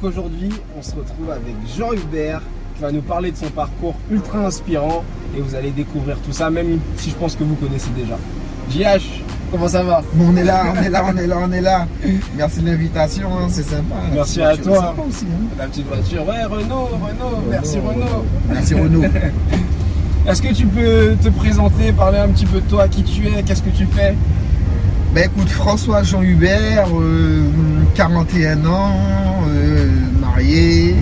Donc aujourd'hui, on se retrouve avec Jean Hubert qui va nous parler de son parcours ultra inspirant et vous allez découvrir tout ça, même si je pense que vous connaissez déjà. JH, comment ça va? On est là, on est là, on est là, on est là. Merci de l'invitation, hein, c'est sympa. Merci à toi. Aussi, hein. La petite voiture, ouais, Renault, Renault, merci Renault. Merci Renault. Est-ce que tu peux te présenter, parler un petit peu de toi, qui tu es, qu'est-ce que tu fais? Ben écoute, François Jean Hubert, 41 euh, ans, euh, marié,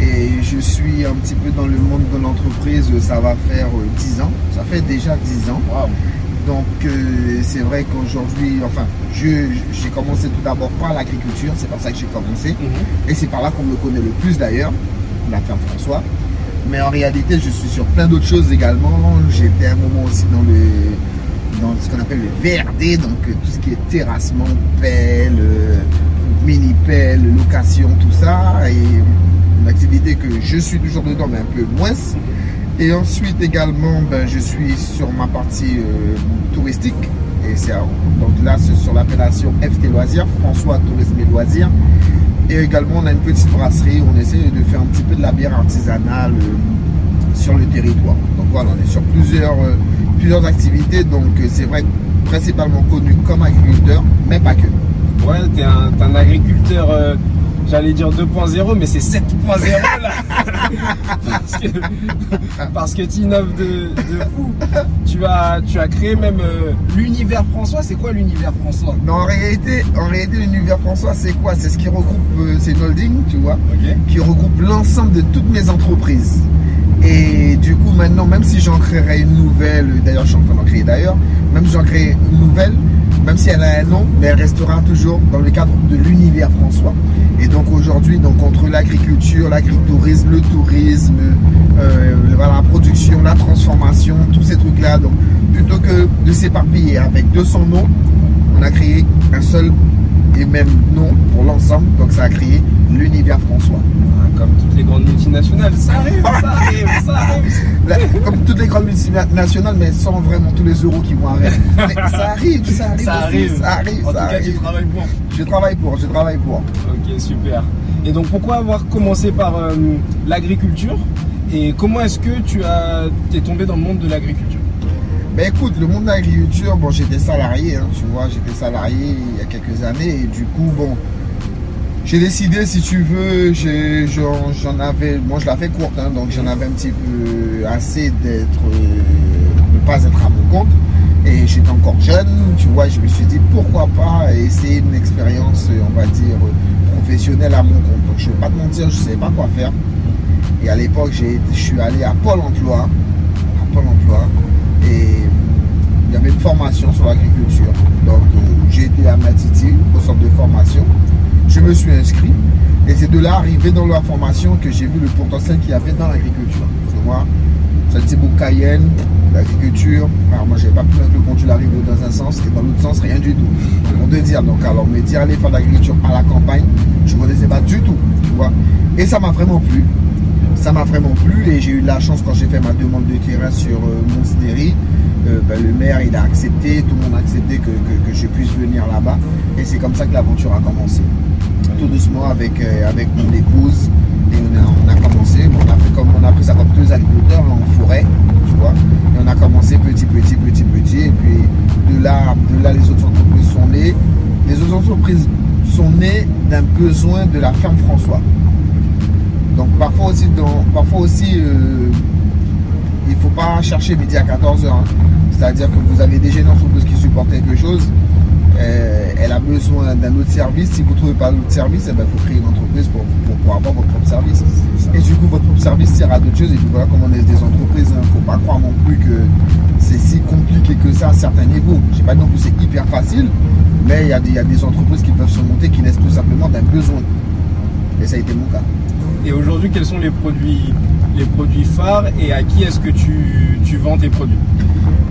et je suis un petit peu dans le monde de l'entreprise, ça va faire 10 euh, ans, ça fait déjà 10 ans. Donc c'est vrai qu'aujourd'hui, enfin, j'ai commencé tout d'abord par l'agriculture, c'est par ça que j'ai commencé, mhm. et c'est par là qu'on me connaît le plus d'ailleurs, la ferme François. Mais en réalité, je suis sur plein d'autres choses également. J'étais un moment aussi dans le dans ce qu'on appelle le VRD, donc euh, tout ce qui est terrassement, pelle, euh, mini-pelle, location, tout ça. Et une activité que je suis toujours dedans, mais un peu moins. Et ensuite également, ben, je suis sur ma partie euh, touristique. Et c'est donc là, c'est sur l'appellation FT Loisirs, François Tourisme et Loisirs. Et également, on a une petite brasserie. On essaie de faire un petit peu de la bière artisanale sur le territoire. Voilà, on est sur plusieurs plusieurs activités, donc euh, c'est vrai principalement connu comme agriculteur, mais pas que. Ouais, tu es, un agriculteur, euh, j'allais dire 2.0, mais c'est 7.0 là Parce que, tu innoves de, fou. Tu as, tu as créé même euh, l'univers François. C'est quoi l'univers François? Non, en réalité, en réalité l'univers François, c'est quoi? C'est ce qui regroupe, c'est une holding, tu vois, qui regroupe l'ensemble de toutes mes entreprises. Et du coup, maintenant, même si j'en créerais une nouvelle, d'ailleurs, je suis en train d'en créer d'ailleurs, même si j'en crée une nouvelle, même si elle a un nom, mais elle restera toujours dans le cadre de l'univers François. Et donc aujourd'hui, donc entre l'agriculture, l'agritourisme, le tourisme, euh, la production, la transformation, tous ces trucs-là, donc plutôt que de s'éparpiller avec 200 noms, on a créé un seul et même nom pour l'ensemble. Donc ça a créé l'univers François. Comme toutes les grandes multinationales, ça arrive, ça arrive, ça arrive. comme toutes les grandes multinationales, mais sans vraiment tous les euros qui vont arriver. ça arrive, ça arrive. Ça arrive. Ça arrive. En tout cas, tu travailles pour. Je travaille pour, je travaille pour. Ok, super. Et donc pourquoi avoir commencé par euh, l'agriculture? Et comment est-ce que tu as, es tombé dans le monde de l'agriculture? Ben écoute, le monde de l'agriculture, bon j'étais salarié, hein, tu vois, j'étais salarié il y a quelques années et du coup, bon, j'ai décidé, si tu veux, j'en avais, moi je la fais courte, hein, donc j'en avais un petit peu assez d'être, euh, ne pas être à mon compte. Et j'étais encore jeune, tu vois, je me suis dit pourquoi pas essayer une expérience, on va dire, professionnelle à mon compte. Donc je ne vais pas te mentir, je ne savais pas quoi faire. Et à l'époque, je suis allé à Pôle emploi, à Pôle emploi, et il y avait une formation sur l'agriculture. Donc euh, j'ai été à Matiti au centre de formation. Je me suis inscrit et c'est de là arrivé dans la formation que j'ai vu le potentiel qu'il y avait dans l'agriculture. C'est moi, c'est beau Cayenne, l'agriculture. Alors moi j'avais pas pu mettre le pendule arrive dans un sens et dans l'autre sens rien du tout. On de dire donc alors me dire aller faire de l'agriculture à la campagne, je ne connaissais pas du tout, tu vois. Et ça m'a vraiment plu ça m'a vraiment plu et j'ai eu de la chance quand j'ai fait ma demande de terrain sur euh, euh, ben, le maire il a accepté, tout le monde a accepté que, je puisse venir là-bas et c'est comme ça que l'aventure a commencé. Tout doucement avec, euh, avec mon épouse et on a, commencé, on a, comme, on a pris ça comme deux agriculteurs en forêt, tu vois, et on a commencé petit, petit, petit, petit et puis de là, de là les autres entreprises sont nées. Les autres entreprises sont nées d'un besoin de la ferme François. Donc parfois aussi, parfois aussi euh, il ne faut pas chercher midi à 14h. Hein. C'est-à-dire que vous avez déjà une entreprise qui supporte quelque chose, euh, elle a besoin d'un autre service. Si vous ne trouvez pas l'autre service, il faut créer une entreprise pour, pour, avoir votre propre service. Et du coup, votre propre service sert à d'autres choses. Et puis voilà comment on est des entreprises. Il hein. ne faut pas croire non plus que c'est si compliqué que ça à certains niveaux. Je ne sais pas non plus c'est hyper facile, mais il y, a des, il y a des entreprises qui peuvent se monter qui naissent tout simplement d'un besoin. Et ça a été mon cas. Et aujourd'hui, quels sont les produits, les produits phares et à qui est-ce que tu, tu, vends tes produits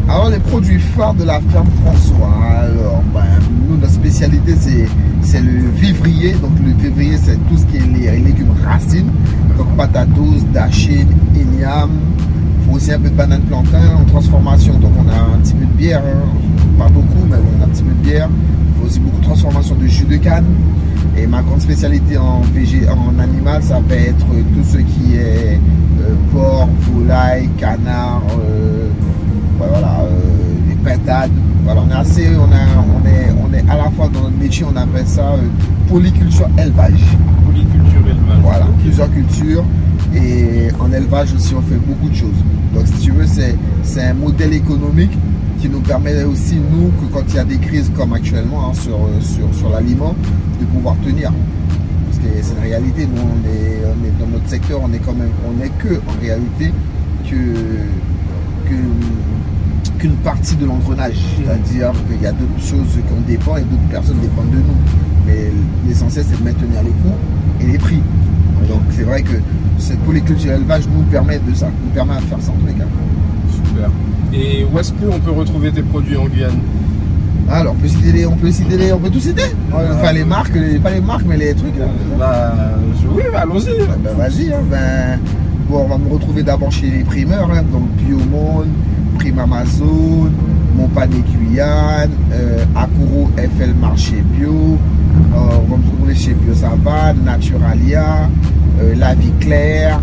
Alors, les produits phares de la ferme François. Alors, ben, nous, notre spécialité, c'est le vivrier. Donc, le vivrier, c'est tout ce qui est les légumes racines. Donc, patatos, dachine, igname. Faut aussi un peu de banane plantain en transformation. Donc, on a un petit peu de bière. Hein. Pas beaucoup, mais on a un petit peu de bière. Il faut aussi beaucoup de transformation de jus de canne. Et ma grande spécialité en, végé, en animal, ça va être tout ce qui est porc, volaille, canard, euh, voilà, euh, des pintades. Voilà, on est assez, on, a, on, est, on est à la fois dans notre métier, on appelle ça euh, polyculture élevage. Polyculture élevage. Voilà, plusieurs cultures. Et en élevage aussi, on fait beaucoup de choses. Donc, si tu veux, c'est c'est un modèle économique qui nous permet aussi, nous, que quand il y a des crises comme actuellement hein, sur, sur, sur l'aliment, de pouvoir tenir. C'est une réalité. Nous, on est, on est dans notre secteur, on est quand même, on n'est que, en réalité, que, qu'une partie de l'engrenage. C'est-à-dire qu'il y a d'autres choses qu'on dépend et d'autres personnes dépendent de nous. Mais l'essentiel, c'est de maintenir les coûts et les prix. Donc c'est vrai que cette polyculture élevage nous permet de ça, nous permet de faire ça en tous les cas. Super. Et où est-ce qu'on peut retrouver tes produits en Guyane? Alors on peut citer les, on peut citer les, on peut tout citer. Enfin les marques, les- pas les marques mais les trucs. là. Bah, oui, bah, allons-y. Ben vas-y, hein, ben, bon, on va me retrouver d'abord chez les primeurs, hein, donc Biomonde, Prime Amazon, Montpanier Guyane, euh, Akuro FL Marché Bio, euh, on va me retrouver chez Bio Savane, Naturalia, euh, La Vie Claire,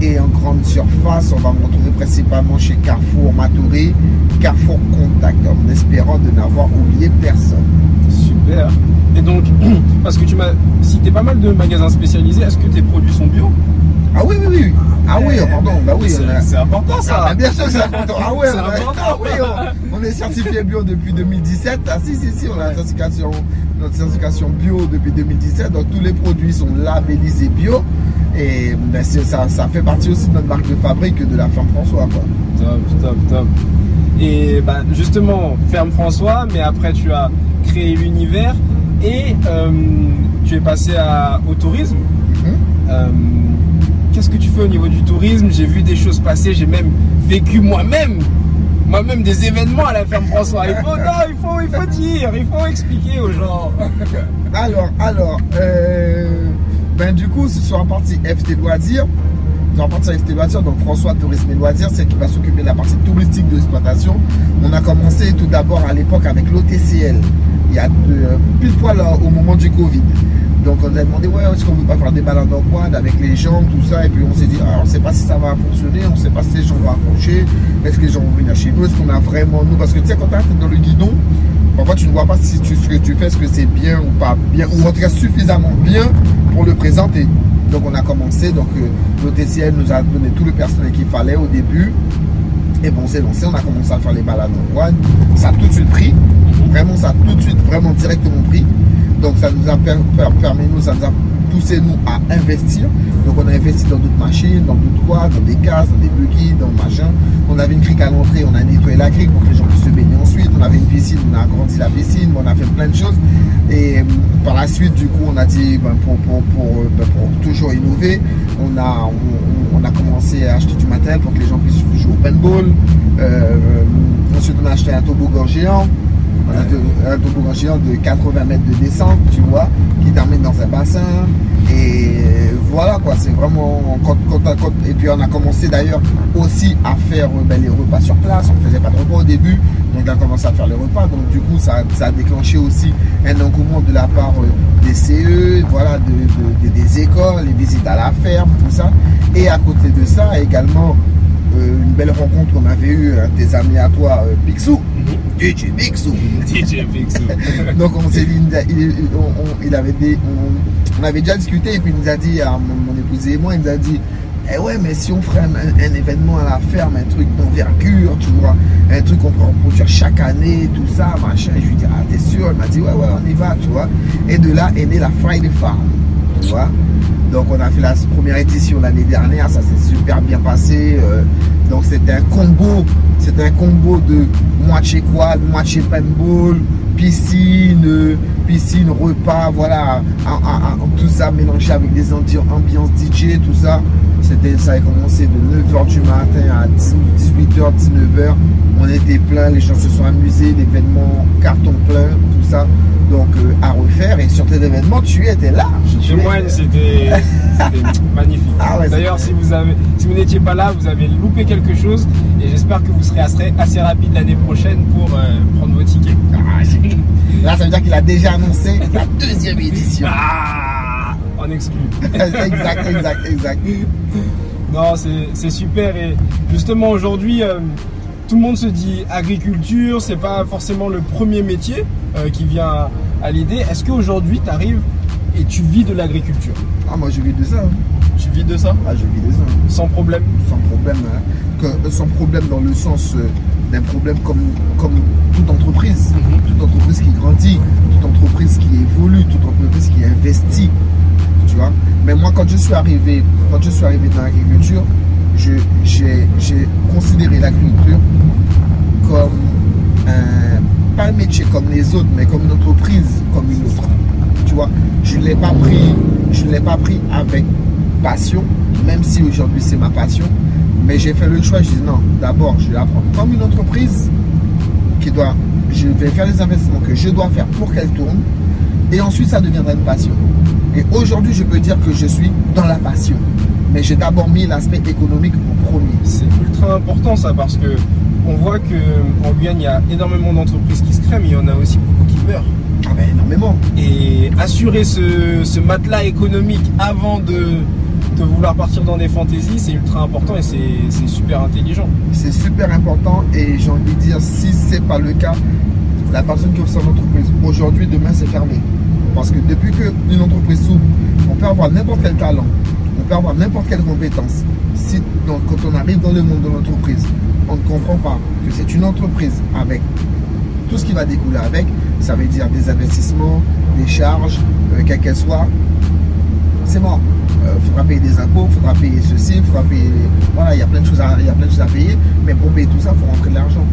et en grande surface, on va me retrouver principalement chez Carrefour Matouré, Carrefour Contact, en espérant de n'avoir oublié personne. Super. Et donc, parce que tu m'as cité pas mal de magasins spécialisés, est-ce que tes produits sont bio? Ah oui, oui, oui. Ah oui, oh, pardon, bah oui. C'est a- important Ah, ça. bah, bien sûr, c'est important. Ah on, a- ah oui, on, on est certifié bio depuis 2017. Ah si, si, si, on a la certification, notre certification bio depuis 2017. Donc tous les produits sont labellisés bio. Et ben, ça, ça fait partie aussi de notre marque de fabrique de la ferme François. Quoi. Top, top, top. Et bah, justement, Ferme François, mais après tu as créé l'univers et euh, tu es passé à- au tourisme. Mhm. Euh, Qu'est-ce que tu fais au niveau du tourisme? J'ai vu des choses passer, j'ai même vécu moi-même, moi-même des événements à la Ferme François. Il faut, non, il faut, il faut dire, il faut expliquer aux gens. Alors, alors, euh, ben du coup, c'est sur la partie FT Loisirs. Sur la partie FT Loisirs, donc François Tourisme et Loisirs, c'est qui va s'occuper de la partie touristique de l'exploitation. On a commencé tout d'abord à l'époque avec l'OTCL, il y a de, pile poil euh, au moment du Covid. Donc on nous a demandé, ouais, est-ce qu'on ne veut pas faire des balades en quad avec les gens, tout ça? Et puis on s'est dit, on ne sait pas si ça va fonctionner, on ne sait pas si les gens vont accrocher, est-ce que les gens vont venir chez nous, est-ce qu'on a vraiment nous? Parce que tu sais, quand tu es dans le guidon, Parfois, tu ne vois pas si tu, ce que tu fais, est-ce que c'est bien ou pas bien, ou en tout cas suffisamment bien pour le présenter. Donc, on a commencé. Donc, euh, l'OTCL nous a donné tout le personnel qu'il fallait au début. Et bon, on s'est lancé. On a commencé à faire les balades en douane. Ça a tout de suite pris. Vraiment, ça a tout de suite, vraiment directement pris. Donc, ça nous a per- per- permis, nous, ça nous a poussé, nous, à investir. Donc, on a investi dans d'autres machines, dans d'autres quads, dans des cases, dans des buggy, dans machin. On avait une crique à l'entrée, on a nettoyé la crique pour que les gens puissent se baigner ensuite. On avait une piscine, on a agrandi la piscine, on a fait plein de choses. Et euh, par la suite, du coup, on a dit, ben, euh, ben, pour toujours innover, on a, on, on a commencé à acheter du matériel pour que les gens puissent jouer au paintball. Euh, ensuite, on a acheté un toboggan géant. De- un toboggan géant de 80 mètres de descente, tu vois, qui termine dans un bassin. Et voilà quoi, c'est vraiment. Et puis on a commencé d'ailleurs aussi à faire euh, ben, les repas sur place. On ne faisait pas de repas au début, donc on a commencé à faire les repas. Donc du coup, ça, a déclenché aussi un engouement de la part euh, des CE, voilà, de, de- de- des écoles, les visites à la ferme, tout ça. Et à côté de ça, également euh, une belle rencontre qu'on avait eue, un de tes amis à toi, Picsou. DJ Picsou. DJ Picsou. Donc on s'est dit, il, on, il avait des, on, on avait déjà discuté et puis il nous a dit, à mon, mon épouse et moi, il nous a dit, eh ouais, mais si on ferait un, un événement à la ferme, un truc d'envergure, tu vois, un truc qu'on peut reproduire chaque année, tout ça, machin. Je lui dis, ah t'es sûr? Il m'a dit, ouais, ouais, on y va, tu vois. Et de là est née la Friday Farm, Donc on a fait la première édition l'année dernière, ça s'est super bien passé. euh, donc c'était un combo, c'était un combo de moitié quad, moitié paintball, piscine, piscine, repas, voilà, tout ça mélangé avec des ambi- ambiances DJ, tout ça. Ça a commencé de 9h du matin à 18h, 19h. On était plein, les gens se sont amusés, l'événement carton plein, tout ça. Donc euh, à refaire et sur tes événements, tu étais là. Chez moi, c'était magnifique. Ah ouais, D'ailleurs, si vous avez, si vous n'étiez pas là, vous avez loupé quelque chose et j'espère que vous serez assez, assez rapide l'année prochaine pour euh, prendre vos tickets. Ah, Là, ça veut dire qu'il a déjà annoncé la deuxième édition. Ah, en exclu. exact, exact, exact. Non, c'est c'est super et justement aujourd'hui, euh, tout le monde se dit agriculture, c'est pas forcément le premier métier euh, qui vient à, à l'idée. Est-ce qu'aujourd'hui, tu arrives et tu vis de l'agriculture? Ah, moi, je vis de ça. hein. Tu vis de ça? Ah, je vis de ça. sans problème? Sans problème, hein. Que- sans problème dans le sens euh, d'un problème comme, comme toute entreprise, Mhm. toute entreprise qui grandit, toute entreprise qui évolue, toute entreprise qui investit, tu vois? Mais moi, quand je suis arrivé, quand je suis arrivé dans l'agriculture, j'ai considéré l'agriculture comme un, pas un métier comme les autres, mais comme une entreprise comme une autre. Tu vois, je ne l'ai pas pris, je l'ai pas pris avec passion, même si aujourd'hui c'est ma passion. Mais j'ai fait le choix, je dis non, d'abord je vais la prendre comme une entreprise qui doit, je vais faire les investissements que je dois faire pour qu'elle tourne. Et ensuite ça deviendra une passion. Et aujourd'hui je peux dire que je suis dans la passion. Mais j'ai d'abord mis l'aspect économique en premier. C'est ultra important ça parce que on voit que en Guyane il y a énormément d'entreprises qui se créent, mais il y en a aussi beaucoup qui meurent. Ah ben énormément. Et assurer ce, ce matelas économique avant de, de vouloir partir dans des fantaisies, c'est ultra important et c'est super intelligent. C'est super important et j'ai envie de dire, si c'est pas le cas, la personne qui ouvre son entreprise aujourd'hui, demain c'est fermé. Parce que depuis qu'une entreprise s'ouvre, on peut avoir n'importe quel talent, peut avoir n'importe quelle compétence. Si donc, quand on arrive dans le monde de l'entreprise, on ne comprend pas que c'est une entreprise avec tout ce qui va découler avec, ça veut dire des investissements, des charges, euh, quelles qu'elles soient, c'est mort. Il faudra payer des impôts, il faudra payer ceci, il faudra payer. Voilà, il y a plein de choses à, il y a plein de choses à payer, mais pour payer tout ça, il faut rentrer de l'argent.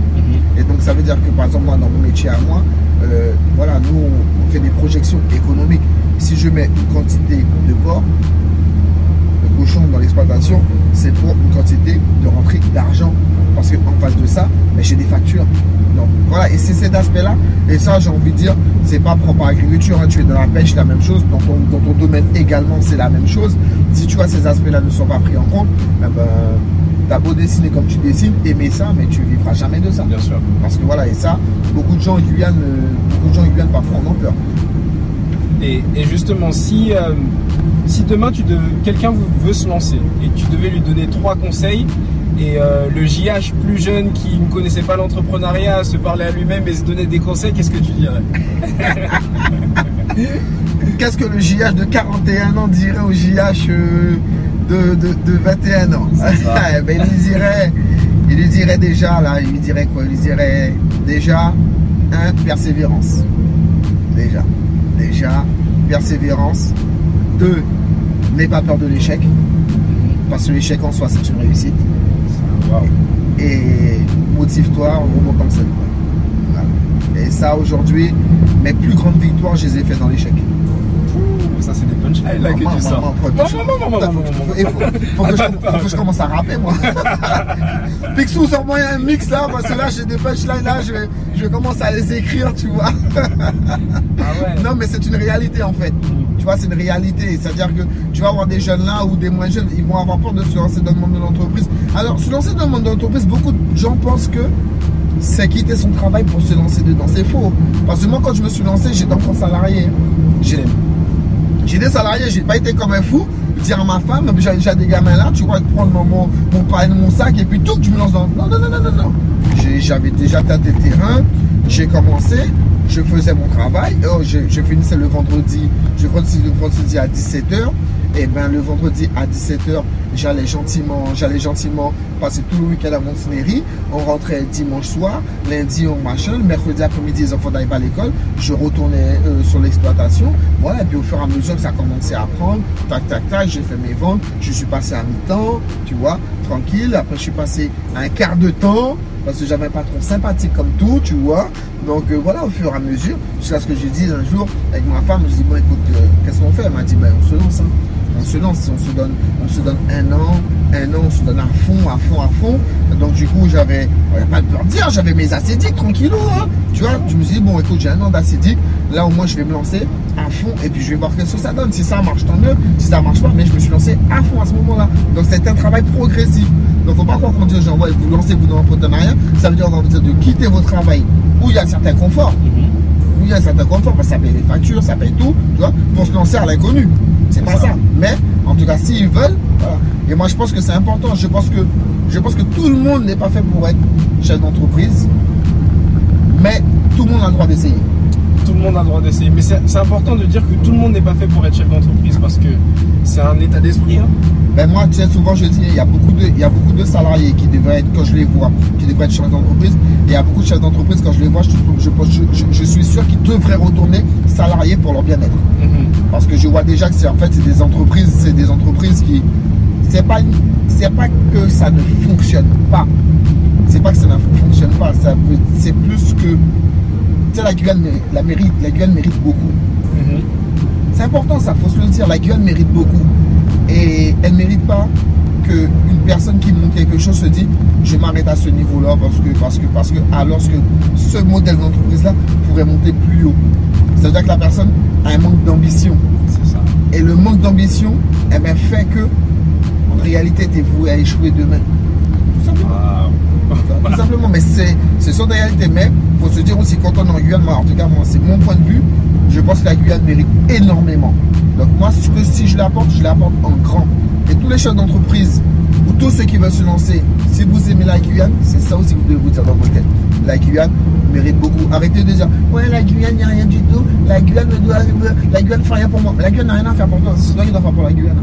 Et donc ça veut dire que par exemple moi dans mon métier à moi, euh, voilà, nous on, fait des projections économiques. Si je mets une quantité de porc, cochon dans l'exploitation, c'est pour une quantité de rentrée d'argent. Parce qu'en face de ça, mais j'ai des factures. Donc voilà, et c'est cet aspect-là. Et ça, j'ai envie de dire, c'est pas propre à l'agriculture. hein. Tu es dans la pêche, la même chose. Dans ton, dans ton domaine également, c'est la même chose. Si tu vois ces aspects-là ne sont pas pris en compte, eh ben, t'as beau dessiner comme tu dessines, aimer ça, mais tu vivras jamais de ça. Bien sûr. Parce que voilà, et ça, beaucoup de gens en Guyane, euh, beaucoup de gens en Guyane parfois en ont peur. Et, et justement, si, euh, si demain quelqu'un veut se lancer et tu devais lui donner trois conseils, et euh, le JH plus jeune qui ne connaissait pas l'entrepreneuriat se parlait à lui-même et se donnait des conseils, qu'est-ce que tu dirais Qu'est-ce que le JH de 41 ans dirait au JH euh, de, de, de 21 ans. Eh ben, il, lui dirait, il lui dirait déjà, là, il lui dirait quoi? Il lui dirait déjà, un, persévérance. Déjà. Déjà, persévérance. Deux, n'aie pas peur de l'échec. Parce que l'échec en soi, c'est une réussite. Et motive-toi, en scène. Voilà. Et ça, aujourd'hui, mes plus grandes victoires, je les ai faites dans l'échec. Ça, c'est des punchlines là que tu sors. maman, maman, Putain, maman, faut que- je- commence à rapper, moi. Picsou, sors-moi un mix là, parce que là, j'ai des punchlines là, je vais, je vais commencer à les écrire, tu vois. Ah. Non, mais c'est une réalité en fait. Tu vois, c'est une réalité. C'est-à-dire que tu vas avoir des jeunes là ou des moins jeunes, ils vont avoir peur de se lancer dans le monde de l'entreprise. Alors, se lancer dans le monde de l'entreprise, beaucoup de gens pensent que c'est quitter son travail pour se lancer dedans. C'est faux. Parce que moi, quand je me suis lancé, j'étais encore salarié. J'ai- J'étais salarié, j'ai pas été comme un fou. Dire à ma femme, j'ai déjà des gamins là, tu vois, prendre mon, mon, mon pain, mon sac et puis tout, tu me lances dans. Non, non, non, non, non, non. J'ai- J'avais déjà tâté le terrain, j'ai commencé, je faisais mon travail. Je, je finissais le vendredi, je finissais le vendredi à 17h. Et ben le vendredi à 17h, j'allais gentiment, j'allais gentiment passer tout le week-end à Montenegro. On rentrait dimanche soir, lundi on machin, mercredi après-midi les enfants n'allaient pas à l'école. Je retournais euh, sur l'exploitation. Voilà, et puis au fur et à mesure que ça commençait à prendre, tac tac tac, j'ai fait mes ventes. Je suis passé à mi-temps, tu vois, tranquille. Après je suis passé un quart de temps parce que j'avais un patron sympathique comme tout, tu vois. Donc euh, voilà, au fur et à mesure, jusqu'à ce que j'ai dit un jour avec ma femme, je dis bon écoute, euh, qu'est-ce qu'on fait? Elle m'a dit ben on se lance, hein. On se lance, on se donne, on se donne un an, un an, on se donne à fond, à fond, à fond. Donc du coup j'avais, pas peur de dire, j'avais mes acédiques tranquillou, hein. Tu vois, je me suis dit bon écoute, j'ai un an d'acédique, Là, au moins, je vais me lancer à fond et puis je vais voir ce que ça donne. Si ça marche, tant mieux. Si ça marche pas, mais je me suis lancé à fond à ce moment-là. Donc, c'est un travail progressif. Donc, faut pas croire qu'on dit aux gens, ouais, vous lancez vous dans l'entrepreneuriat. Ça veut dire de quitter votre travail où il y a un certain confort. Mhm. Où il y a un certain confort parce que ça paye les factures, ça paye tout, tu vois, pour se lancer à l'inconnu. C'est pas ça. Mais, en tout cas, s'ils veulent, voilà. Et moi, je pense que c'est important. Je pense que, je pense que tout le monde n'est pas fait pour être chef d'entreprise. Mais tout le monde a le droit d'essayer. Tout le monde a le droit d'essayer. Mais c'est important de dire que tout le monde n'est pas fait pour être chef d'entreprise parce que c'est un état d'esprit. hein. Ben moi, tu sais, souvent je dis, il y a beaucoup de, il y a beaucoup de salariés qui devraient être, quand je les vois, qui devraient être chefs d'entreprise. Et il y a beaucoup de chefs d'entreprise, quand je les vois, je, je, pense- je, je- je suis sûr qu'ils devraient retourner salariés pour leur bien-être. Parce que je vois déjà que c'est en fait c'est des entreprises, c'est des entreprises qui c'est pas c'est pas que ça ne fonctionne pas. C'est pas que ça ne fonctionne pas, c'est plus que tu sais la Guyane la mérite, la Guyane mérite beaucoup. Mhm. C'est important ça, faut se le dire, la Guyane mérite beaucoup. Et elle ne mérite pas qu'une personne qui monte quelque chose se dit je m'arrête à ce niveau-là parce que parce que parce que alors que ce modèle d'entreprise là pourrait monter plus haut. Ça veut dire que la personne a un manque d'ambition. C'est ça. Et le manque d'ambition eh ben, fait que, en réalité, tu es voué à échouer demain. Tout simplement. Tout simplement. Mais c'est c'est sur des réalités. Mais il faut se dire aussi, quand on est en Guyane, moi, en tout cas, moi, c'est mon point de vue, je pense que la Guyane mérite énormément. Donc, moi, ce que si je l'apporte, je l'apporte en grand. Et tous les chefs d'entreprise, ou tous ceux qui veulent se lancer, si vous aimez la Guyane, c'est ça aussi que vous devez vous dire dans votre tête. La Guyane mérite beaucoup. Arrêtez de dire, ouais, la Guyane, il n'y a rien du tout. La Guyane ne doit, la Guyane fait rien pour moi. La Guyane n'a rien à faire pour toi. C'est toi qui dois faire pour la Guyane.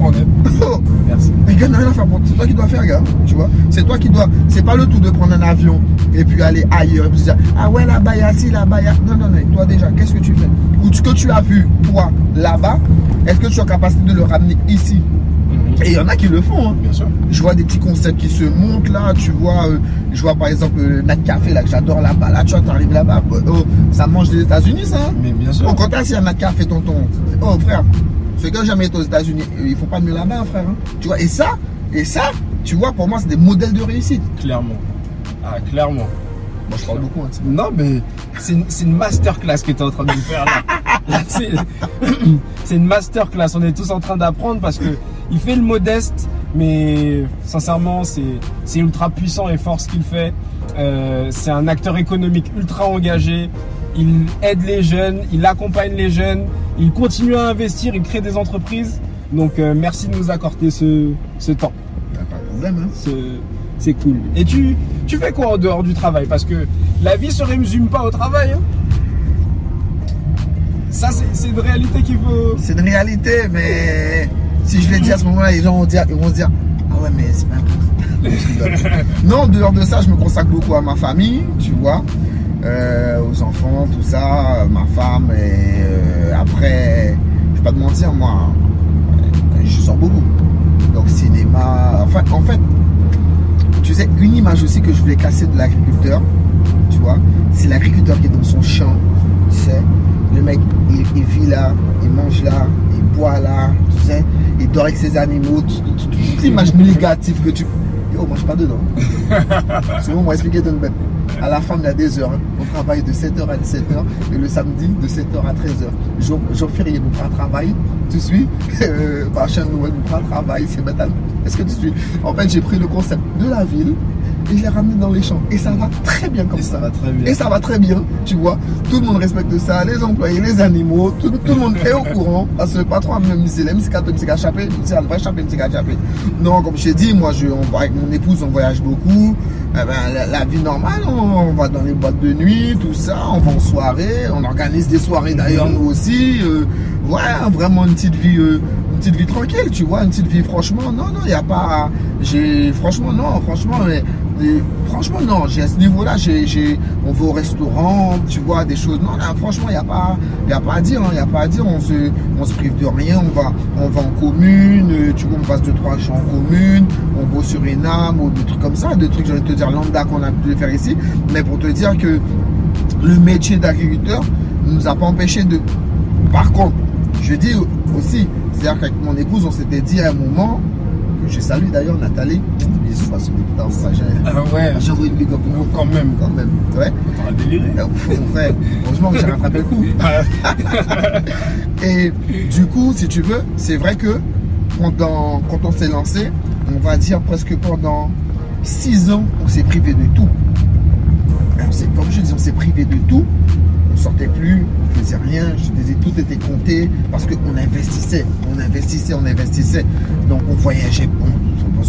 On est. Oh, Merci. les gars n'ont rien à faire pour toi. C'est toi qui dois faire, gars. Tu vois? C'est toi qui dois. C'est pas le tout de prendre un avion et puis aller ailleurs et puis dire Ah ouais, là-bas, il y a ci, là-bas, il y a. Non, non, non. Toi, déjà, qu'est-ce que tu fais? Ou ce que tu as vu, toi, là-bas, est-ce que tu as capacité de le ramener ici? Et il y en a qui le font, hein. Bien sûr. Je vois des petits concepts qui se montent là, tu vois, euh, je vois par exemple le Nat Café là que j'adore là-bas, là tu vois, t'arrives là-bas, oh, ça mange des États-Unis ça. hein. Mais bien sûr. Au contraire, s'il y a un Nat Café tonton, oh frère, ceux qui n'ont jamais été aux États-Unis, euh, ils font pas mieux là-bas, frère. hein. Tu vois, et ça, et ça, tu vois, pour moi, c'est des modèles de réussite. Clairement. Ah, clairement. Moi, je parle beaucoup, hein. Non, mais c'est une, une masterclass que tu es en train de nous faire là. Là, c'est c'est une masterclass. On est tous en train d'apprendre parce que il fait le modeste, mais sincèrement, c'est c'est ultra puissant et fort ce qu'il fait. Euh, c'est un acteur économique ultra engagé. Il aide les jeunes, il accompagne les jeunes, il continue à investir, il crée des entreprises. Donc, euh, merci de nous accorder ce, ce temps. Problème, hein. C'est- cool. Et tu, tu fais quoi en dehors du travail? Parce que la vie se résume pas au travail. hein. Ça, c'est- c'est une réalité qu'il faut. C'est une réalité, mais si je l'ai dit à ce moment-là, les gens vont, dire, vont se dire Ah ouais, mais c'est pas important. non, en dehors de ça, je me consacre beaucoup à ma famille, tu vois, euh, aux enfants, tout ça, ma femme, et euh, après, je vais pas te mentir, moi, je sors beaucoup. Donc, cinéma, enfin, en fait, tu sais, une image aussi que je voulais casser de l'agriculteur, tu vois, c'est l'agriculteur qui est dans son champ, tu sais, le mec, il, il vit là, il mange là, il boit là, tu sais, il dort avec ses animaux, tout- tout- tout- toute l'image négative que tu... Yo, mange pas dedans. Souvent, on m'a expliqué d'une bête. À la fin, il y a des heures. hein. On travaille de 7h à 17h et le samedi de 7h à 13h. Jour, jour férié, nous prend travail. Tu suis euh, Machin Noël, nous prend travail. C'est métal. Est-ce que tu suis? En fait, j'ai pris le concept de la ville et je l'ai ramené dans les champs. Et ça va très bien comme Et ça. ça va très bien. Et ça va très bien, tu vois. Tout le monde respecte ça, les employés, les animaux, tout, tout le monde est au courant. Parce que le patron a même c'est la musique à musique à chapé, c'est la vraie chapé, à chapé. Non, comme je t'ai dit, moi, je, on, avec mon épouse, on voyage beaucoup. Eh ben, la, la vie normale, on, on va dans les boîtes de nuit, tout ça, on va en soirée, on organise des soirées d'ailleurs, nous aussi. Euh, voilà, vraiment une petite vie. euh, une petite vie tranquille, tu vois, une petite vie, franchement, non, non, il n'y a pas. J'ai. Franchement, non, franchement, mais- franchement, non, j'ai à ce niveau-là, j'ai, j'ai, on va au restaurant, tu vois, des choses. Non, franchement, il n'y a, pas- il a pas à dire, il n'y a pas à dire, on se, on se prive de rien, on va, on va en commune, tu vois, on passe deux, trois jours en commune, on va au Suriname, ou des trucs comme ça, des trucs, je vais te dire, lambda qu'on a pu faire ici, mais pour te dire que le métier d'agriculteur nous a pas empêché de. Par contre, je dis aussi, c'est-à-dire qu'avec mon épouse, on s'était dit à un moment, que je salue d'ailleurs Nathalie, passe des putains de trajets. Ah ouais. J'ai envoyé le big up quand même. quand même. Ouais. T'auras déliré. Euh, Mon frère, heureusement que j'ai rattrapé le coup. Et du coup, si tu veux, c'est vrai que pendant, quand on s'est lancé, on va dire presque pendant 6 ans, on s'est privé de tout. C'est comme je dis, on s'est privé de tout. On sortait plus, on faisait rien, je disais tout était compté parce qu'on investissait, on investissait, on investissait. Donc on voyageait, bon,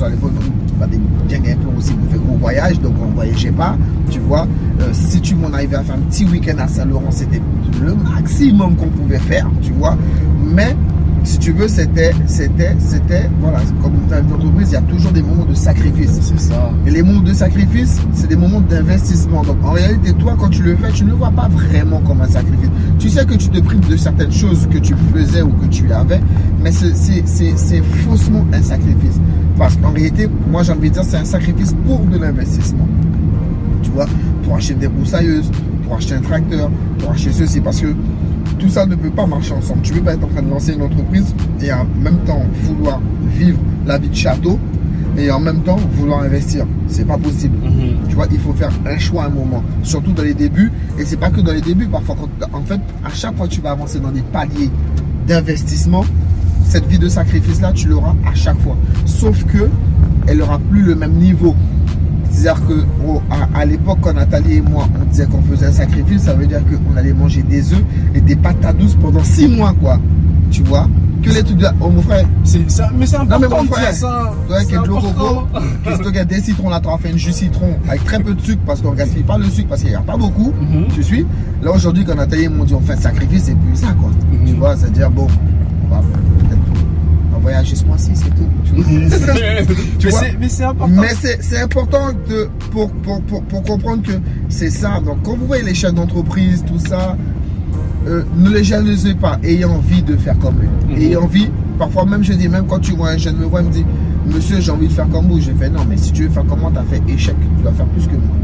à l'époque, on avait bien gagné plan aussi pour faire gros voyage, donc on voyageait pas, tu vois. Euh, si tu m'en arrivais à faire un petit week-end à Saint-Laurent, c'était le maximum qu'on pouvait faire, tu vois. Mais si tu veux, c'était, c'était, c'était, voilà, comme dans une entreprise, il y a toujours des moments de sacrifice. C'est ça. Et les moments de sacrifice, c'est des moments d'investissement. Donc en réalité, toi, quand tu le fais, tu ne le vois pas vraiment comme un sacrifice. Tu sais que tu te prives de certaines choses que tu faisais ou que tu avais, mais c'est- faussement un sacrifice. Parce qu'en réalité, moi j'ai envie de dire, c'est un sacrifice pour de l'investissement. Tu vois, pour acheter des broussailleuses, pour acheter un tracteur, pour acheter ceci, parce que tout ça ne peut pas marcher ensemble. Tu ne peux pas être en train de lancer une entreprise et en même temps vouloir vivre la vie de château et en même temps vouloir investir. C'est pas possible. Mhm. Tu vois, il faut faire un choix à un moment, surtout dans les débuts. Et c'est pas que dans les débuts, parfois, quand- en fait, à chaque fois que tu vas avancer dans des paliers d'investissement, cette vie de sacrifice-là, tu l'auras à chaque fois. Sauf que elle aura plus le même niveau. C'est-à-dire que oh, à, à l'époque, quand Nathalie et moi, on disait qu'on faisait un sacrifice, ça veut dire qu'on allait manger des œufs et des patates douces pendant six mois, quoi. Tu vois? Que les trucs de... Oh mon frère, C'est ça, mais c'est important mais mon frère, ça. toi, qui est de l'eau coco, tu as des citrons là, tu as fait une jus citron avec très peu de sucre parce qu'on ne gaspille pas le sucre parce qu'il n'y a pas beaucoup. Mhm. Tu suis? Là aujourd'hui, quand Nathalie m'ont dit on fait un sacrifice, c'est plus ça quoi. Mhm. Tu vois, c'est-à-dire bon, on va on voyager ce mois-ci, c'est tout. tu vois. Tu mais c'est- important. Mais c'est c'est important de, pour, pour, pour, pour comprendre que c'est ça. Donc, quand vous voyez les chefs d'entreprise, tout ça, euh, ne les jalousez pas. Ayez envie de faire comme eux. Mhm. Ayez envie. Parfois, même, je dis, même quand tu vois un jeune me voit, il me dit Monsieur, j'ai envie de faire comme vous. Je fais Non, mais si tu veux faire comme moi, tu as fait échec. Tu dois faire plus que moi.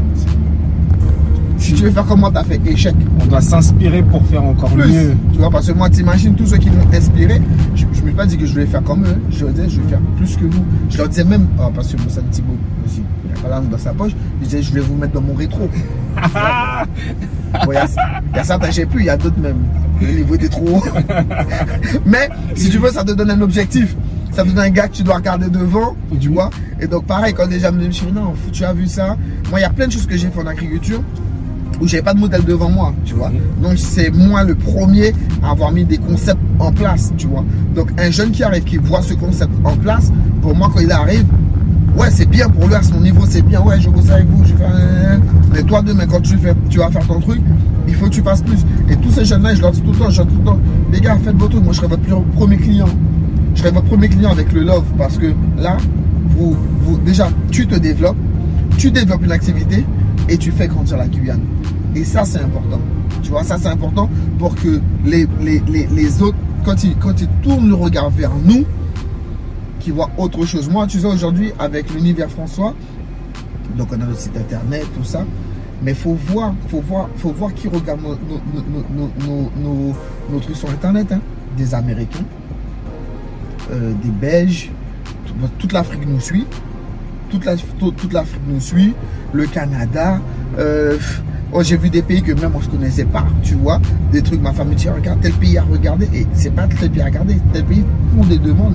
Si tu veux faire comme moi, tu as fait échec On doit s'inspirer pour faire encore plus. mieux. Tu vois, parce que moi, t'imagines tous ceux qui m'ont inspiré. Je ne me suis pas dit que je voulais faire comme eux. Je leur disais, je vais faire plus que vous. Je leur disais même, ah, parce que Moussa Thibault aussi, il n'a pas dans sa poche. Je disais, je vais vous mettre dans mon rétro. Il y a, y a certains, j'ai plus, il y a d'autres même. Le niveau était trop haut. Mais si tu veux, ça te donne un objectif. Ça te donne un gars que tu dois regarder devant, tu vois. Et donc, pareil, quand déjà me dit, non, tu as vu ça. Moi, il y a plein de choses que j'ai fait en agriculture où j'avais pas de modèle devant moi, tu vois. Donc c'est moi le premier à avoir mis des concepts en place, tu vois. Donc un jeune qui arrive, qui voit ce concept en place, pour moi quand il arrive, ouais c'est bien pour lui à son niveau, c'est bien, ouais je bosse avec vous, je fais. Mais toi demain quand tu fais, tu vas faire ton truc, il faut que tu fasses plus. Et tous ces jeunes-là, je leur dis tout le temps, je leur dis tout le temps, les gars faites votre truc, moi je serai votre premier client. Je serai votre premier client avec le love parce que là, vous, vous déjà tu te développes, tu développes une activité et tu fais grandir la Guyane. Et ça, c'est important. Tu vois, ça, c'est important pour que les, les, les, les autres, quand ils, quand ils tournent le regard vers nous, qu'ils voient autre chose. Moi, tu sais, aujourd'hui, avec l'univers François, donc on a notre site internet, tout ça, mais faut voir, faut voir, faut voir qui regarde nos, nos, nos, nos, trucs sur internet. hein. Des Américains, euh, des Belges, tout- toute l'Afrique nous suit toute la- tout- toute l'Afrique nous suit, le Canada. euh, oh, j'ai vu des pays que même moi je connaissais pas, tu vois, des trucs, ma famille dit, regarde, tel pays à regarder, et c'est pas tel pays à regarder, tel pays font des demandes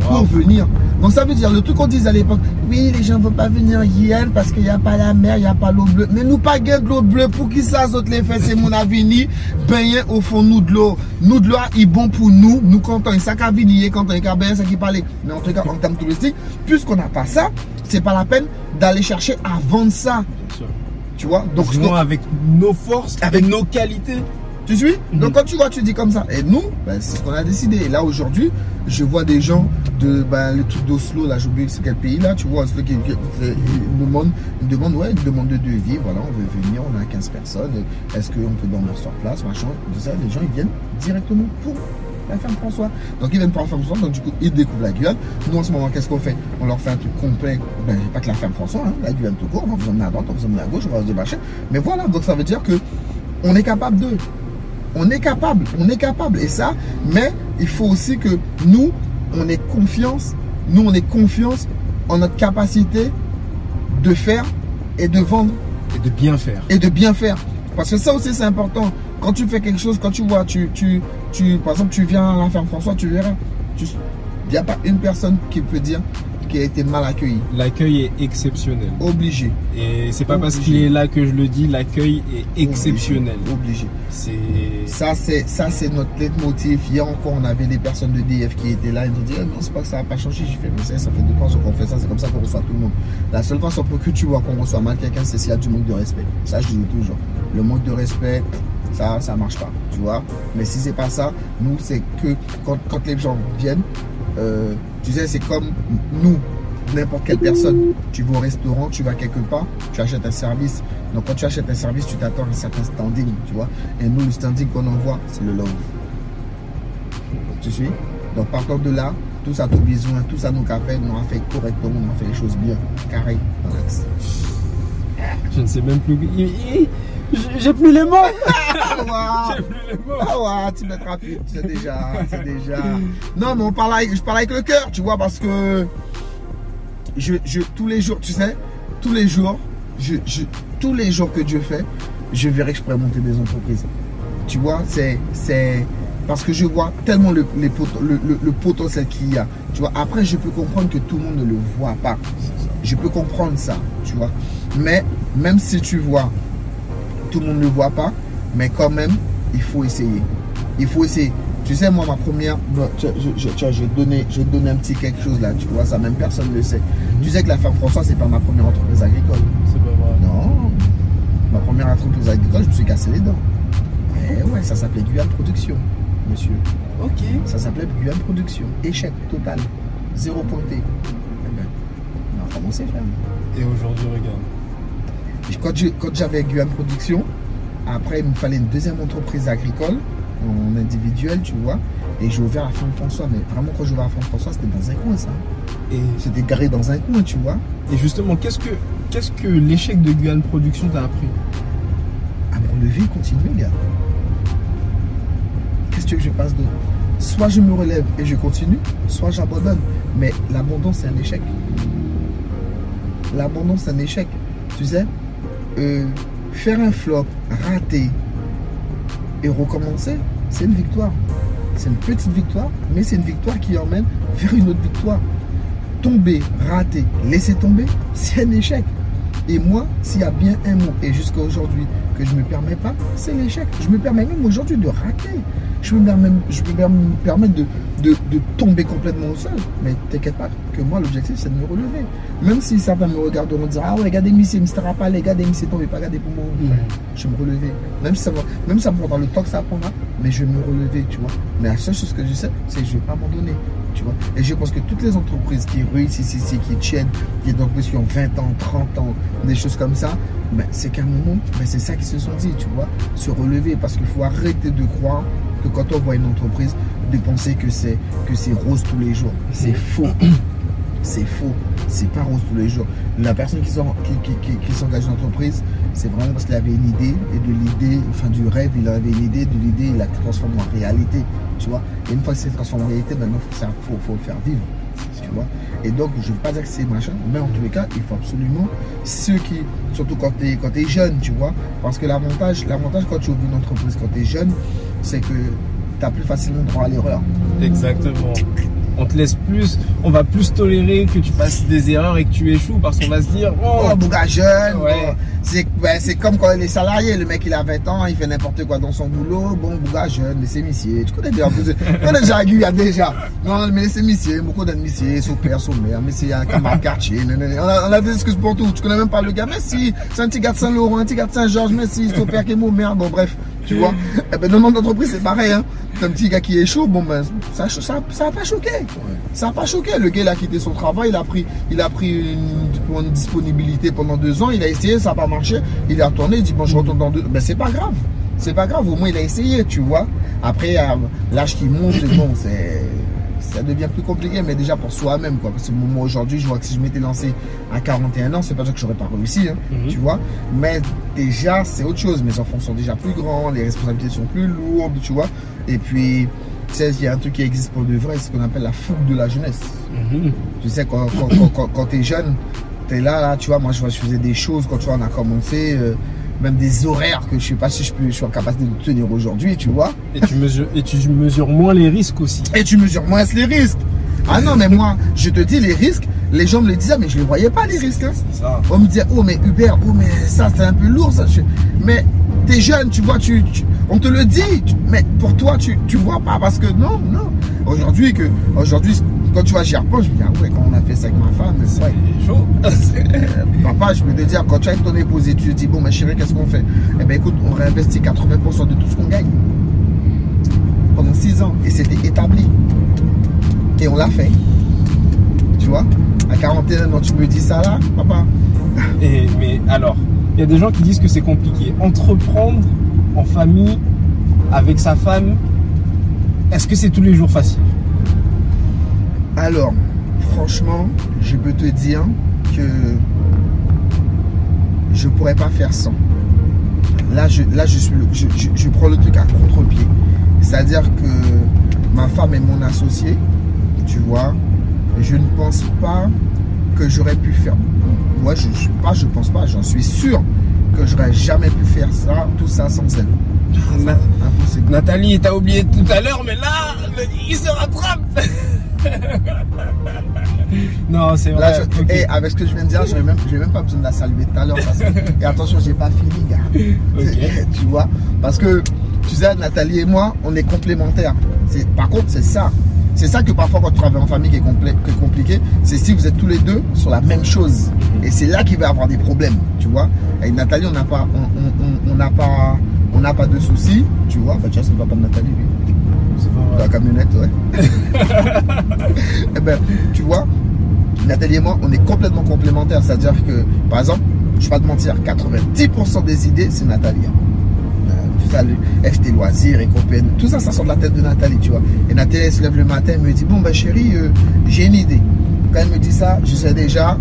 pour venir. Donc ça veut dire, le truc qu'on disait à l'époque, oui, les gens ne veulent pas venir hier parce qu'il n'y a pas la mer, il n'y a pas l'eau bleue. Mais nous pas de l'eau bleue, pour qui ça saute les fesses, c'est mon avenir, baigner au fond nous de l'eau. Nous de l'eau est bon pour nous, nous quand on est sac à venir, quand on est bien, ça qui parlait. Mais en tout cas, en termes touristiques, puisqu'on n'a pas ça, c'est pas la peine d'aller chercher à vendre ça. Tu vois Donc, avec nos forces, avec nos qualités. Tu suis Mhm. Donc quand tu vois, tu dis comme ça. Et nous, ben, c'est ce qu'on a décidé. Et là aujourd'hui, je vois des gens de ben, le truc d'Oslo, là, j'ai oublié c'est quel pays là, tu vois, Oslo qui, qui- qui- ils nous demandent, ils demandent, ouais, une demande de devis, voilà, on veut venir, on a 15 personnes, est-ce qu'on peut dormir sur place, machin, tout ça, les gens ils viennent directement pour la ferme François. Donc ils viennent pour la ferme François, donc du coup ils découvrent la Guyane. Nous en ce moment, qu'est-ce qu'on fait? On leur fait un truc complet, ben pas que la ferme François, hein, la Guyane tout court, on va vous emmener à droite, on va vous emmener à gauche, on va se démarcher. Mais voilà, donc ça veut dire que on est capable de. On est capable, on est capable. Et ça, mais il faut aussi que nous, on ait confiance, nous, on ait confiance en notre capacité de faire et de vendre Et de bien faire. et de bien faire. Parce que ça aussi c'est important. Quand tu fais quelque chose, quand tu vois, tu, tu, tu, par exemple, tu viens à la ferme François, tu verras. Il n'y a pas une personne qui peut dire qu'il a été mal accueilli. L'accueil est exceptionnel. Obligé. Et c'est pas parce qu'il est là que je le dis, l'accueil est exceptionnel. Obligé. C'est. Ça, c'est ça c'est notre leitmotiv. Hier encore, on avait des personnes de DF qui étaient là. Ils nous dit Ah, non, c'est pas que ça n'a pas changé. J'ai fait, mais ça, ça fait deux ans qu'on fait ça. C'est comme ça qu'on reçoit tout le monde. La seule façon pour que tu vois qu'on reçoit mal quelqu'un, c'est s'il y a du manque de respect. Ça, je dis toujours. Le manque de respect, ça, ça marche pas. Tu vois. Mais si c'est pas ça, nous, c'est que quand, quand les gens viennent, euh, tu sais, c'est comme nous, n'importe quelle personne. Tu vas au restaurant, tu vas quelque part, tu achètes un service. Donc quand tu achètes un service, tu t'attends à un certain standing, tu vois. Et nous, le standing qu'on envoie, c'est le love. Tu suis? Donc partant de là, tout ça nos besoin, tout ça nos cafés, nous a fait correctement, on a fait les choses bien, carré, dans l'axe. Je ne sais même plus. J'ai plus les mots. Ah ouais, J'ai plus les mots. ah ouais, tu mettras plus, c'est déjà, c'est déjà. Non, mais on parle avec, je parle avec le cœur, tu vois, parce que je, je, tous les jours, tu sais, tous les jours, je, je, tous les jours que Dieu fait, je verrai que je pourrais monter des entreprises. Tu vois, c'est, c'est, parce que je vois tellement le, le- le potentiel qu'il y a. Tu vois, après, je peux comprendre que tout le monde ne le voit pas. Je peux comprendre ça, tu vois. Mais même si tu vois, tout le monde ne le voit pas, mais quand même, il faut essayer. Il faut essayer. Tu sais, moi, ma première. je, je, je vais te donner, je te donner un petit quelque chose là, tu vois, ça même personne ne le sait. Tu sais que la ferme François, c'est pas ma première entreprise agricole. C'est pas vrai. Non. Ma première entreprise agricole, je me suis cassé les dents. Eh ouais, ça s'appelait Guyane Production, monsieur. Ok. Ça s'appelait Guyane Production. Échec total. Zéro pointé. Eh ben, on a commencé, frère. Et aujourd'hui, regarde. Quand j'avais Guyane Production, après, il me fallait une deuxième entreprise agricole, en individuel, tu vois. Et j'ai ouvert à François. Mais vraiment, quand j'ai ouvert à François, c'était dans un coin, ça. Et, C'était garé dans un coin, tu vois. et justement, qu'est-ce que, qu'est-ce que l'échec de Guyane Production t'a appris? À me relever et continuer, gars. Qu'est-ce que je fasse d'autre Soit je me relève et je continue, soit j'abandonne. Mais l'abandon, c'est un échec. L'abandon, c'est un échec. Tu sais, euh, faire un flop, rater et recommencer, c'est une victoire. C'est une petite victoire, mais c'est une victoire qui emmène vers une autre victoire. Tomber, rater, laisser tomber, c'est un échec. Et moi, s'il y a bien un mot, et jusqu'à aujourd'hui, que je ne me permets pas, c'est l'échec. Je me permets même aujourd'hui de rater. Je me permets, je me permettre de, de, de tomber complètement au sol. Mais t'inquiète pas, que moi, l'objectif, c'est de me relever. Même si certains me regarderont dire Ah ouais, regardez, Missy, Mr. pas les gars, Missy, tombez pas, regardez pour moi. Je vais me relever. Même si ça va, même si ça me prendra le temps que ça prendra, mais je vais me relever, tu vois. Mais la seule chose que je sais, c'est que je ne vais pas m'abandonner. Tu vois. Et je pense que toutes les entreprises qui réussissent ici, qui tiennent, qui, donc, qui ont 20 ans, 30 ans, des choses comme ça, ben, c'est qu'à un moment, ben, c'est ça qu'ils se sont dit, tu vois, se relever. Parce qu'il faut arrêter de croire que quand on voit une entreprise, de penser que c'est que c'est rose tous les jours. C'est faux. C'est faux. C'est pas rose tous les jours. La personne qui s'en- qui, qui, qui, qui s'engage dans l'entreprise, c'est vraiment parce qu'il avait une idée et de l'idée, enfin du rêve, il avait une idée, de l'idée, il la transforme en réalité. Tu vois? Et une fois que c'est transformé en réalité, maintenant, il faut, faut, faut le faire vivre. Tu vois? Et donc, je ne veux pas dire que c'est machin, mais en tous les cas, il faut absolument ceux qui, surtout quand tu es, quand es jeune, tu vois? Parce que l'avantage, l'avantage quand tu ouvres une entreprise quand tu es jeune, c'est que tu as plus facilement droit à l'erreur. Exactement. On te laisse plus, on va plus tolérer que tu fasses des erreurs et que tu échoues parce qu'on va se dire, oh, Oh, bouga jeune. Ouais. c'est ben, comme quand les salariés, le mec il a 20 ans, il fait n'importe quoi dans son boulot. Bon, bouga jeune, laissez missier. Tu connais déjà, tu connais déjà Guyane déjà. Non, mais laissez missier, beaucoup d'un missier, son père, son mère, mais c'est un camarade quartier. On a, on a des excuses pour tout. Tu connais même pas le gars, mais si, c'est un petit gars de Saint-Laurent, un petit gars de Saint-Georges, mais si, son père qui est mon mère. Bon, bref, tu vois. Eh ben, dans le monde d'entreprise, c'est pareil, hein. C'est un petit gars qui est chaud, bon, ben, ça, ça, ça a pas choqué. Ça n'a pas choqué. Le gars, il a quitté son travail, il a pris, il a pris une, une disponibilité pendant deux ans, il a essayé, ça n'a pas marché. Il est retourné, il dit, bon, je retourne dans deux. Ben, c'est pas grave. C'est pas grave, au moins, il a essayé, tu vois. Après, à l'âge qui monte, bon, c'est. Ça devient plus compliqué, mais déjà pour soi-même, quoi. Parce que moi, aujourd'hui, je vois que si je m'étais lancé à 41 ans, c'est pas dire que j'aurais pas réussi, hein, Mhm. tu vois. Mais déjà, c'est autre chose. Mes enfants sont déjà plus grands, les responsabilités sont plus lourdes, tu vois. Et puis, Tu sais, il y a un truc qui existe pour de vrai, c'est ce qu'on appelle la fougue de la jeunesse. Mhm. Tu sais, quand, quand, quand, quand, t'es jeune, t'es là, là, tu vois, moi je, je faisais des choses quand tu vois, on a commencé, euh, même des horaires que je sais pas si je, peux, je suis en capacité de tenir aujourd'hui, tu vois. Et tu mesures, et tu mesures moins les risques aussi. Et tu mesures moins les risques. Ah non, mais moi, je te dis, les risques, les gens me le disaient, mais je les voyais pas, les risques. hein. Ça. On me disait, oh, mais Hubert, oh, mais ça, c'est un peu lourd, ça. Mais t'es jeune, tu vois, tu, tu- on te le dit, mais pour toi, tu, tu vois pas, parce que non, non. Aujourd'hui, que, aujourd'hui, quand tu vois, j'y repense, je me dis, ah ouais, quand on a fait ça avec ma femme, c'est vrai. Chaud. Euh, Papa, je peux te dire, quand tu es avec ton épouse et tu te dis, bon, ma chérie, qu'est-ce qu'on fait? Eh bien, écoute, on réinvestit 80% de tout ce qu'on gagne. Pendant 6 ans. Et c'était établi. Et on l'a fait. Tu vois? À 41 ans, tu me dis ça là, papa Et, mais alors, il y a des gens qui disent que c'est compliqué. Entreprendre en famille avec sa femme, est-ce que c'est tous les jours facile? Alors, franchement, je peux te dire que je pourrais pas faire sans. Là, je, là, je, suis, le- je, je- je prends le truc à contre-pied. C'est-à-dire que ma femme est mon associée, tu vois. Je ne pense pas que j'aurais pu faire. Moi, je suis pas, je pense pas, j'en suis sûr que j'aurais jamais pu faire ça, tout ça sans elle. Na- Impossible. Nathalie, t'as oublié tout à l'heure, mais là, il se rattrape. non, c'est vrai. Là, je- et avec ce que je viens de dire, je n'ai même, pas besoin de la saluer tout à l'heure. Et attention, j'ai pas fini, gars. Tu vois Parce que, tu sais, Nathalie et moi, on est complémentaires. Par contre, c'est ça. C'est ça que parfois, quand tu travailles en famille, qui est, complé- qui est compliqué, c'est si vous êtes tous les deux sur la même chose. Et c'est là qu'il va y avoir des problèmes, tu vois. Avec Nathalie, on n'a pas, on, on- on- on n'a pas, on n'a pas de soucis, tu vois. Bah, tiens, c'est le papa de Nathalie, lui. La camionnette, ouais. Eh ben, tu vois, Nathalie et moi, on est complètement complémentaires. C'est-à-dire que, par exemple, je vais pas te mentir, 90% des idées, c'est Nathalie. hein. Euh, tout ça, le FT Loisirs et compagnie, tout ça, ça sort de la tête de Nathalie, tu vois. Et Nathalie, elle se lève le matin, elle me dit, bon, ben chérie, euh, j'ai une idée. Quand elle me dit ça, je sais déjà,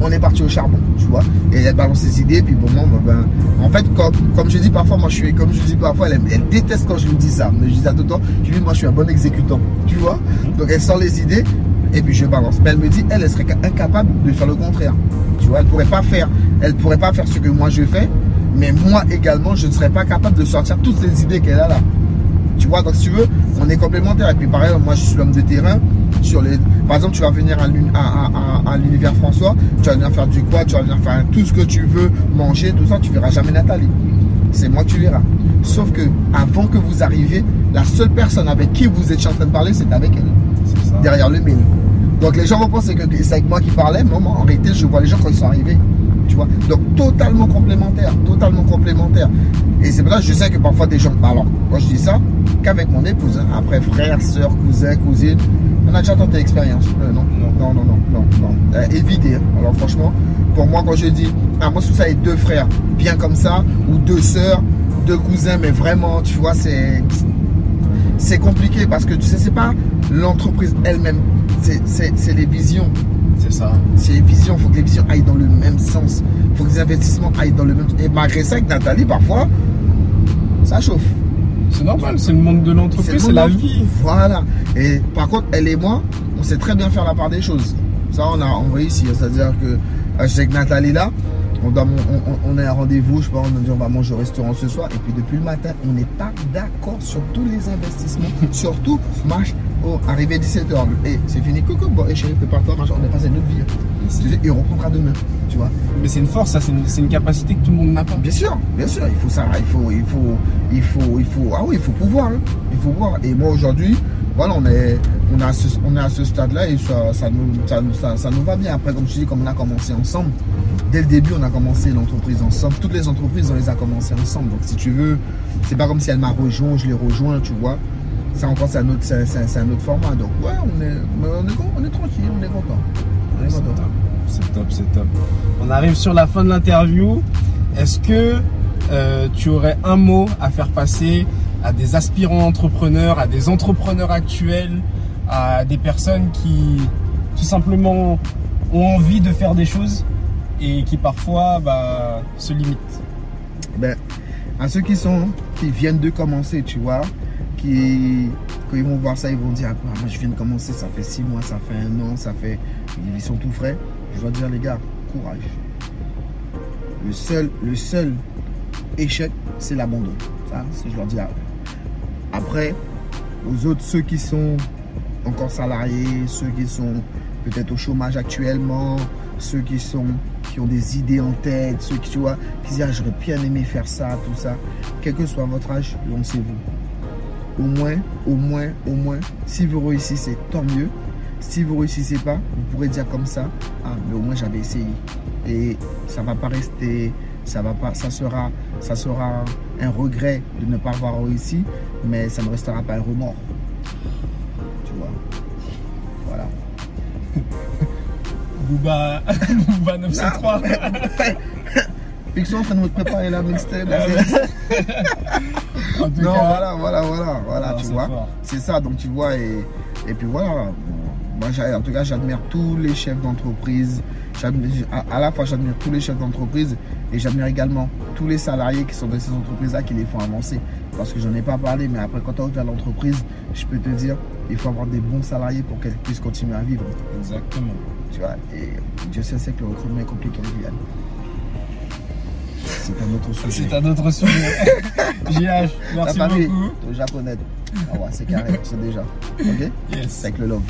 on est parti au charbon, tu vois. Et elle balance ses idées, puis bon, moi, ben, en fait, comme, comme je dis parfois, moi je suis, comme je dis parfois, elle, elle déteste quand je lui dis ça. Mais je dis à tout le temps, je lui dis, moi je suis un bon exécutant, tu vois. Donc elle sort les idées, et puis je balance. Mais elle me dit, elle, elle serait incapable de faire le contraire. Tu vois, elle pourrait pas faire, elle pourrait pas faire ce que moi je fais, mais moi également, je ne serais pas capable de sortir toutes les idées qu'elle a là. Tu vois, donc si tu veux, on est complémentaires. Et puis pareil, moi je suis l'homme de terrain. Sur les... Par exemple, tu vas venir à l'uni- à- à- à- à l'univers François, tu vas venir faire du quoi, tu vas venir faire tout ce que tu veux, manger, tout ça, tu verras jamais Nathalie. C'est moi tu verras. Sauf que avant que vous arriviez, la seule personne avec qui vous étiez en train de parler, c'est avec elle, ça. derrière le mail. Donc les gens vont penser que c'est avec moi qui parlais, mais moi en réalité je vois les gens quand ils sont arrivés. Tu vois? Donc totalement complémentaire, totalement complémentaire. Et c'est pour ça que je sais que parfois des gens. Alors, quand je dis ça, qu'avec mon épouse, hein. après frère, soeur, cousin, cousine, on a déjà tenté l'expérience. Euh, non, non, non, non, non, non. Euh, hein. Alors franchement, pour moi quand je dis, ah moi je trouve ça avec deux frères, bien comme ça, ou deux sœurs, deux cousins, mais vraiment, tu vois, c'est c'est compliqué parce que tu sais, c'est pas l'entreprise elle-même, c'est- les visions. C'est ça. C'est les visions, il faut que les visions aillent dans le même sens. Il faut que les investissements aillent dans le même Et malgré ça, avec Nathalie, parfois, ça chauffe. C'est normal, c'est le monde de l'entreprise, le c'est la vie. Voilà. Et par contre, elle et moi, on sait très bien faire la part des choses. Ça, on a réussi. C'est-à-dire que je sais que Nathalie, là, on, doit, mon- on, on- on a un rendez-vous, je pas, on a dit on va manger au restaurant ce soir. Et puis depuis le matin, on n'est pas d'accord sur tous les investissements. Surtout, marche, oh, arrivé 17h. Et c'est fini. Coucou, bon, et chérie, prépare-toi, on est passé notre vie. Tu sais, Et on reprendra demain. Tu vois Mais c'est une force, ça, c'est une, capacité que tout le monde n'a pas. Bien sûr, bien sûr, il faut ça, il faut, il faut, il faut, il faut, ah oui, il faut pouvoir, hein. il faut voir. Et moi aujourd'hui, voilà, on est, on est à ce, on est à ce stade-là et ça, ça nous, ça, ça, ça nous va bien. Après, comme je dis, comme on a commencé ensemble, dès le début, on a commencé l'entreprise ensemble. Toutes les entreprises, on les a commencées ensemble. Donc, si tu veux, c'est pas comme si elle m'a rejoint, je l'ai rejoint, tu vois. Ça encore, c'est un autre, c'est, un autre format. Donc, ouais, on est, on est, on est tranquille, on est content. On est C'est content. top, c'est top, c'est top. On arrive sur la fin de l'interview. Est-ce que euh, tu aurais un mot à faire passer à des aspirants entrepreneurs, à des entrepreneurs actuels, à des personnes qui tout simplement ont envie de faire des choses et qui parfois bah, se limitent ben, à ceux qui sont qui viennent de commencer, tu vois, qui, quand ils vont voir ça, ils vont dire ah, moi je viens de commencer, ça fait six mois, ça fait un an, ça fait. Ils sont tout frais. Je dois dire les gars, courage. Le seul, le seul échec, c'est l'abandon. Ça, je leur dis. Après, aux autres, ceux qui sont encore salariés, ceux qui sont peut-être au chômage actuellement, ceux qui sont qui ont des idées en tête, ceux qui tu vois, qui disent ah, j'aurais bien aimé faire ça, tout ça. Quel que soit votre âge, lancez-vous. Au moins, au moins, au moins, si vous réussissez, tant mieux. Si vous réussissez pas, vous pourrez dire comme ça, ah mais au moins j'avais essayé. Et ça va pas rester, ça va pas, ça sera, ça sera un regret de ne pas avoir réussi, mais ça ne restera pas un remords. Tu vois. Voilà. Booba, Booba 903. Pixon en train de me préparer la mixtape. non, voilà, voilà, voilà, voilà, tu vois. C'est ça, donc tu vois, et, et puis voilà. Moi, en tout cas, j'admire tous les chefs d'entreprise. À la fois, j'admire tous les chefs d'entreprise et j'admire également tous les salariés qui sont dans ces entreprises-là qui les font avancer. Parce que j'en ai pas parlé, mais après, quand tu as ouvert l'entreprise, je peux te dire, il faut avoir des bons salariés pour qu'elles puissent continuer à vivre. Exactement. Tu vois, et Dieu sait, que le recrutement est compliqué en Guyane. C'est un autre sujet. C'est un autre sujet. JH, merci beaucoup. Le japonais. Ah ouais, c'est carré, c'est déjà. Ok Yes. Avec le love.